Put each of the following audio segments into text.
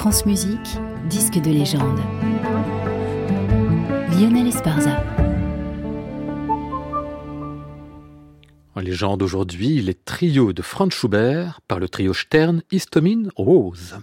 France Musique, disque de légende. Lionel Esparza. En légende aujourd'hui, les trios de Franz Schubert par le trio Stern, Histomine, Rose.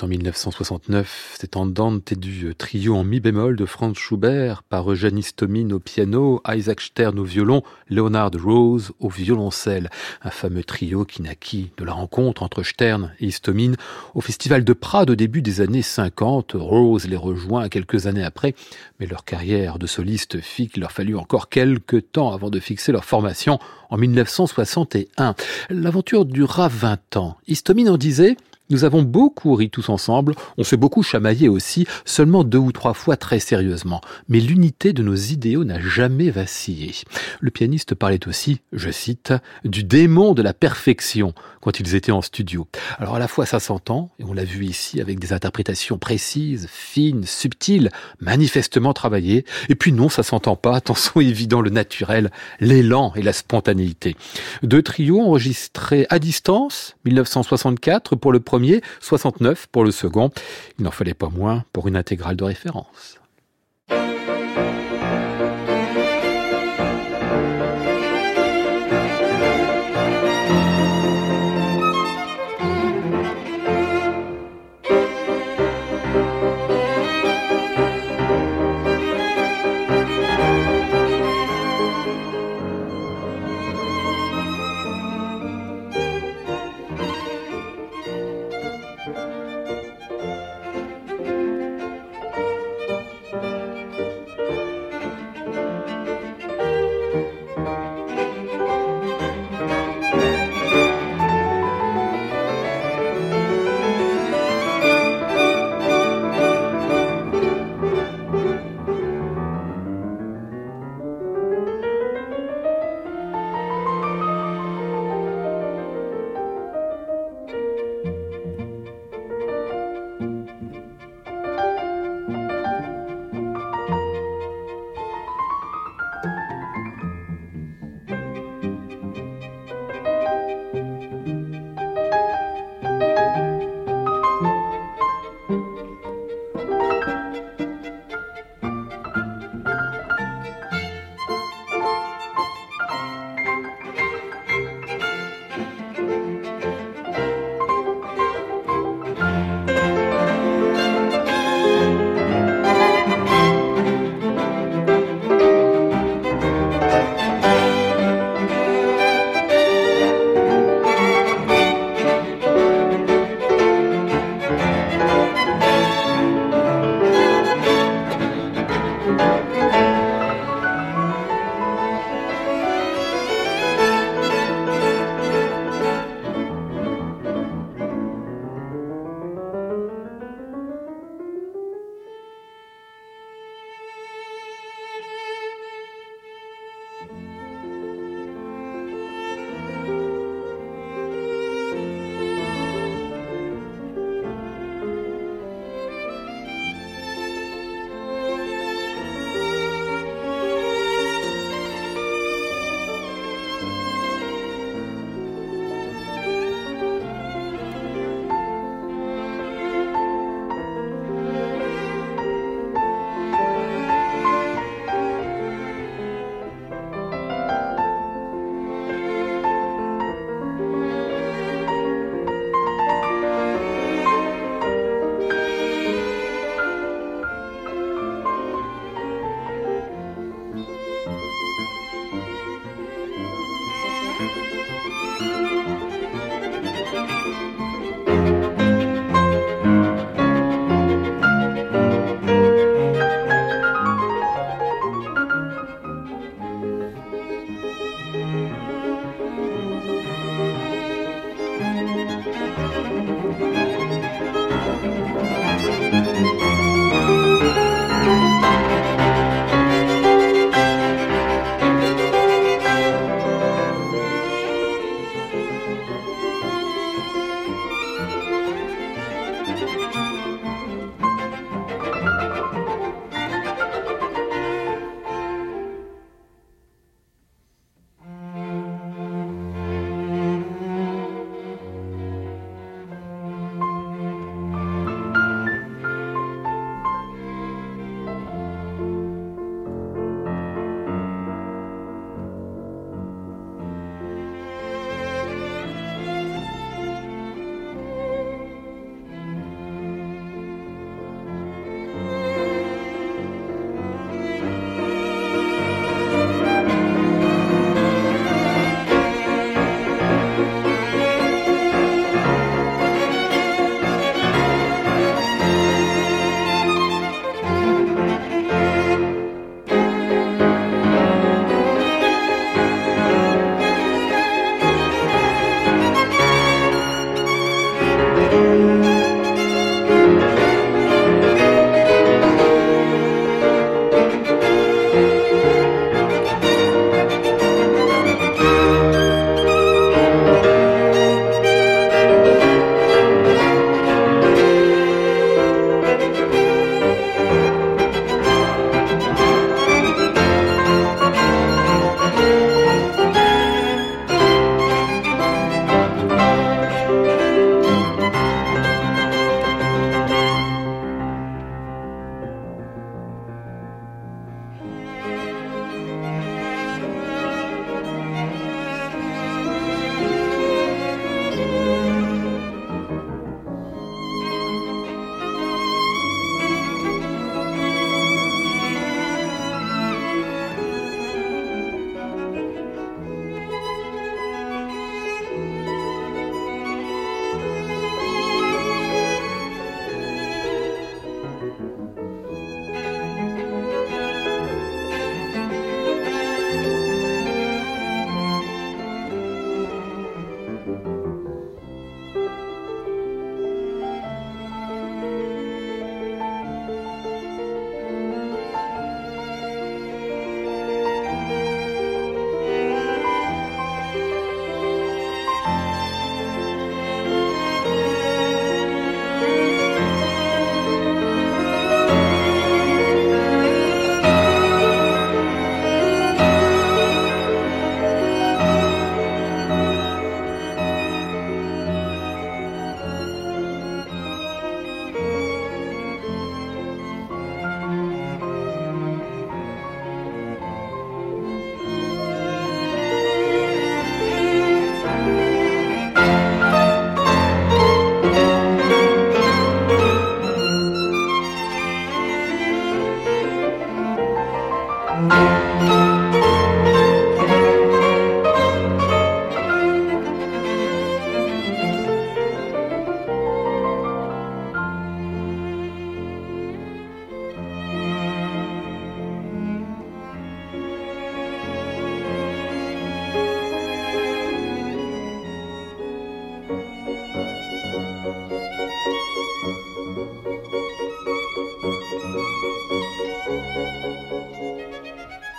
En 1969, c'est en Dante du trio en mi bémol de Franz Schubert par Eugène Istomin au piano, Isaac Stern au violon, Leonard Rose au violoncelle. Un fameux trio qui naquit de la rencontre entre Stern et Istomin au Festival de Prades au début des années 50. Rose les rejoint quelques années après, mais leur carrière de soliste fit qu'il leur fallut encore quelques temps avant de fixer leur formation en 1961. L'aventure dura 20 ans. Istomin en disait nous avons beaucoup ri tous ensemble, on s'est beaucoup chamaillé aussi, seulement deux ou trois fois très sérieusement. Mais l'unité de nos idéaux n'a jamais vacillé. Le pianiste parlait aussi, je cite, du démon de la perfection quand ils étaient en studio. Alors à la fois ça s'entend, et on l'a vu ici avec des interprétations précises, fines, subtiles, manifestement travaillées, et puis non, ça s'entend pas, tant sont évidents le naturel, l'élan et la spontanéité. Deux trios enregistrés à distance, 1964 pour le premier 69 pour le second. Il n'en fallait pas moins pour une intégrale de référence.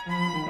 Mm-hmm.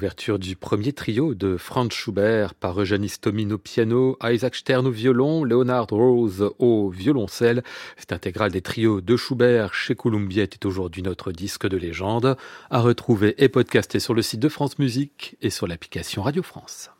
L'ouverture du premier trio de Franz Schubert par Eugène Istomin au piano, Isaac Stern au violon, Leonard Rose au violoncelle. Cette intégrale des trios de Schubert chez Columbia est aujourd'hui notre disque de légende, à retrouver et podcaster sur le site de France Musique et sur l'application Radio France.